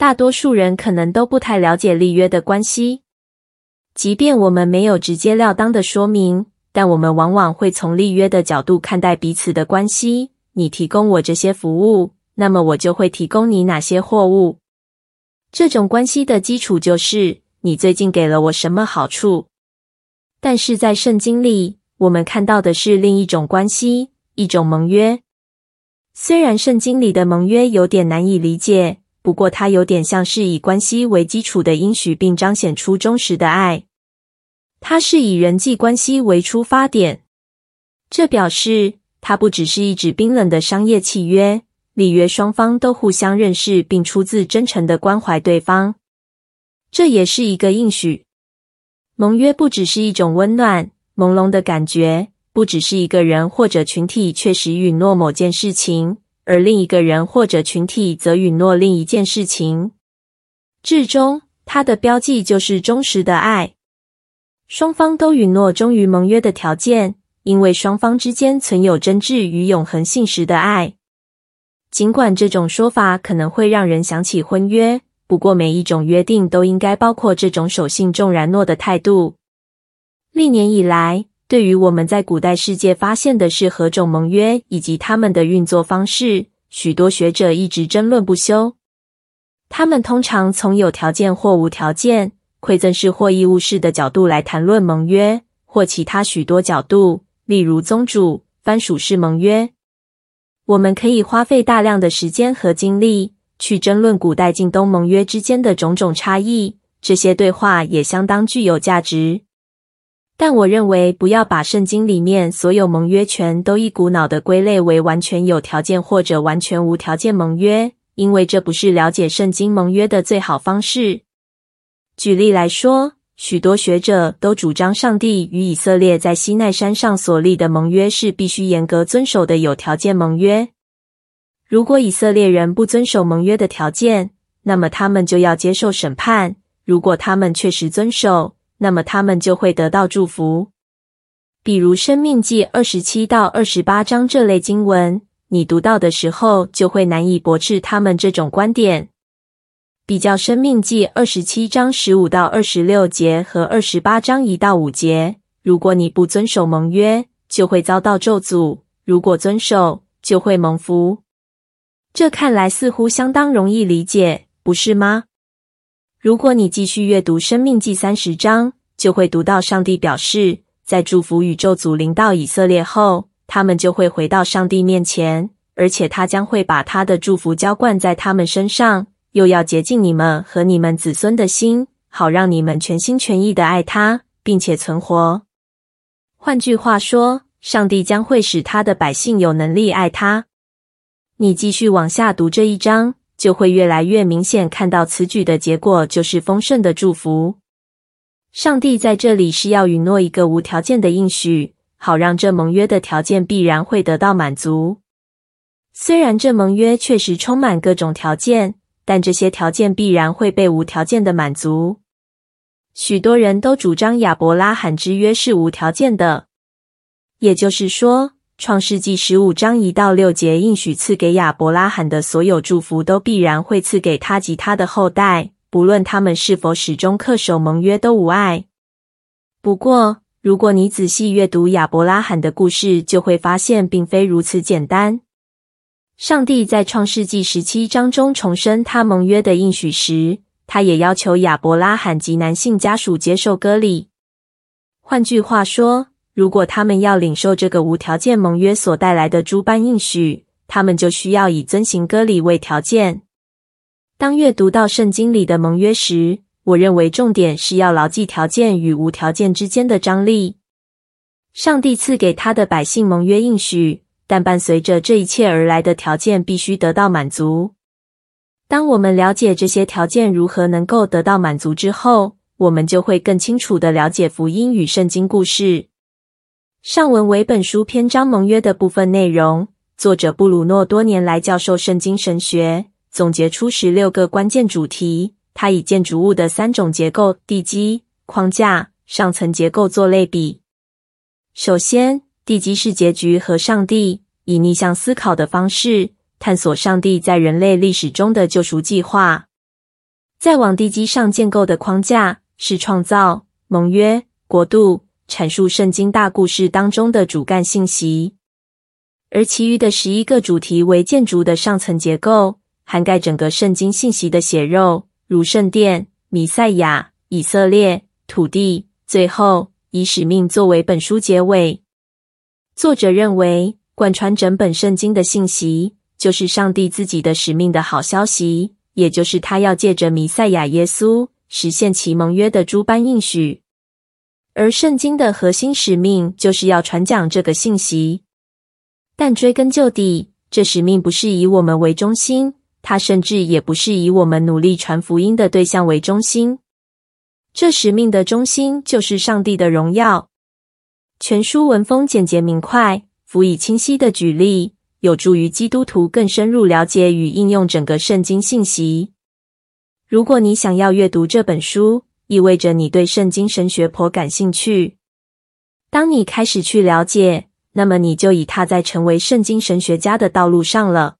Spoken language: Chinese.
大多数人可能都不太了解立约的关系。即便我们没有直截了当的说明，但我们往往会从立约的角度看待彼此的关系。你提供我这些服务，那么我就会提供你哪些货物。这种关系的基础就是你最近给了我什么好处。但是在圣经里，我们看到的是另一种关系，一种盟约。虽然圣经里的盟约有点难以理解，不过它有点像是以关系为基础的应许，并彰显出忠实的爱。它是以人际关系为出发点，这表示它不只是一纸冰冷的商业契约，里约双方都互相认识，并出自真诚的关怀对方。这也是一个应许。盟约不只是一种温暖、朦胧的感觉，不只是一个人或者群体确实允诺某件事情，而另一个人或者群体则允诺另一件事情。至终，他的标记就是忠实的爱。双方都允诺忠于盟约的条件，因为双方之间存有真挚与永恒信实的爱。尽管这种说法可能会让人想起婚约，不过每一种约定都应该包括这种守信重然诺的态度。历年以来，对于我们在古代世界发现的是何种盟约以及他们的运作方式，许多学者一直争论不休。他们通常从有条件或无条件。馈赠式或义务式的角度来谈论盟约，或其他许多角度，例如宗主、藩属式盟约。我们可以花费大量的时间和精力去争论古代近东盟约之间的种种差异，这些对话也相当具有价值。但我认为，不要把圣经里面所有盟约全都一股脑的归类为完全有条件或者完全无条件盟约，因为这不是了解圣经盟约的最好方式。举例来说，许多学者都主张上帝与以色列在西奈山上所立的盟约是必须严格遵守的有条件盟约。如果以色列人不遵守盟约的条件，那么他们就要接受审判；如果他们确实遵守，那么他们就会得到祝福。比如《生命记》二十七到二十八章这类经文，你读到的时候就会难以驳斥他们这种观点。比较《生命记》二十七章十五到二十六节和二十八章一到五节，如果你不遵守盟约，就会遭到咒诅；如果遵守，就会蒙福。这看来似乎相当容易理解，不是吗？如果你继续阅读《生命记》三十章，就会读到上帝表示，在祝福与咒诅临到以色列后，他们就会回到上帝面前，而且他将会把他的祝福浇灌在他们身上。又要洁净你们和你们子孙的心，好让你们全心全意的爱他，并且存活。换句话说，上帝将会使他的百姓有能力爱他。你继续往下读这一章，就会越来越明显看到此举的结果就是丰盛的祝福。上帝在这里是要允诺一个无条件的应许，好让这盟约的条件必然会得到满足。虽然这盟约确实充满各种条件。但这些条件必然会被无条件的满足。许多人都主张亚伯拉罕之约是无条件的，也就是说，《创世纪》十五章一到六节应许赐给亚伯拉罕的所有祝福，都必然会赐给他及他的后代，不论他们是否始终恪守盟约都无碍。不过，如果你仔细阅读亚伯拉罕的故事，就会发现并非如此简单。上帝在创世纪十七章中重申他盟约的应许时，他也要求亚伯拉罕及男性家属接受割礼。换句话说，如果他们要领受这个无条件盟约所带来的诸般应许，他们就需要以遵行割礼为条件。当阅读到圣经里的盟约时，我认为重点是要牢记条件与无条件之间的张力。上帝赐给他的百姓盟约应许。但伴随着这一切而来的条件必须得到满足。当我们了解这些条件如何能够得到满足之后，我们就会更清楚地了解福音与圣经故事。上文为本书篇章盟约的部分内容。作者布鲁诺多年来教授圣经神学，总结出十六个关键主题。他以建筑物的三种结构——地基、框架、上层结构做类比。首先，地基是结局和上帝，以逆向思考的方式探索上帝在人类历史中的救赎计划。再往地基上建构的框架是创造、盟约、国度，阐述圣经大故事当中的主干信息。而其余的十一个主题为建筑的上层结构，涵盖整个圣经信息的血肉，如圣殿、弥赛亚、以色列、土地。最后，以使命作为本书结尾。作者认为，贯穿整本圣经的信息，就是上帝自己的使命的好消息，也就是他要借着弥赛亚耶稣实现其盟约的诸般应许。而圣经的核心使命，就是要传讲这个信息。但追根究底，这使命不是以我们为中心，它甚至也不是以我们努力传福音的对象为中心。这使命的中心就是上帝的荣耀。全书文风简洁明快，辅以清晰的举例，有助于基督徒更深入了解与应用整个圣经信息。如果你想要阅读这本书，意味着你对圣经神学颇感兴趣。当你开始去了解，那么你就已踏在成为圣经神学家的道路上了。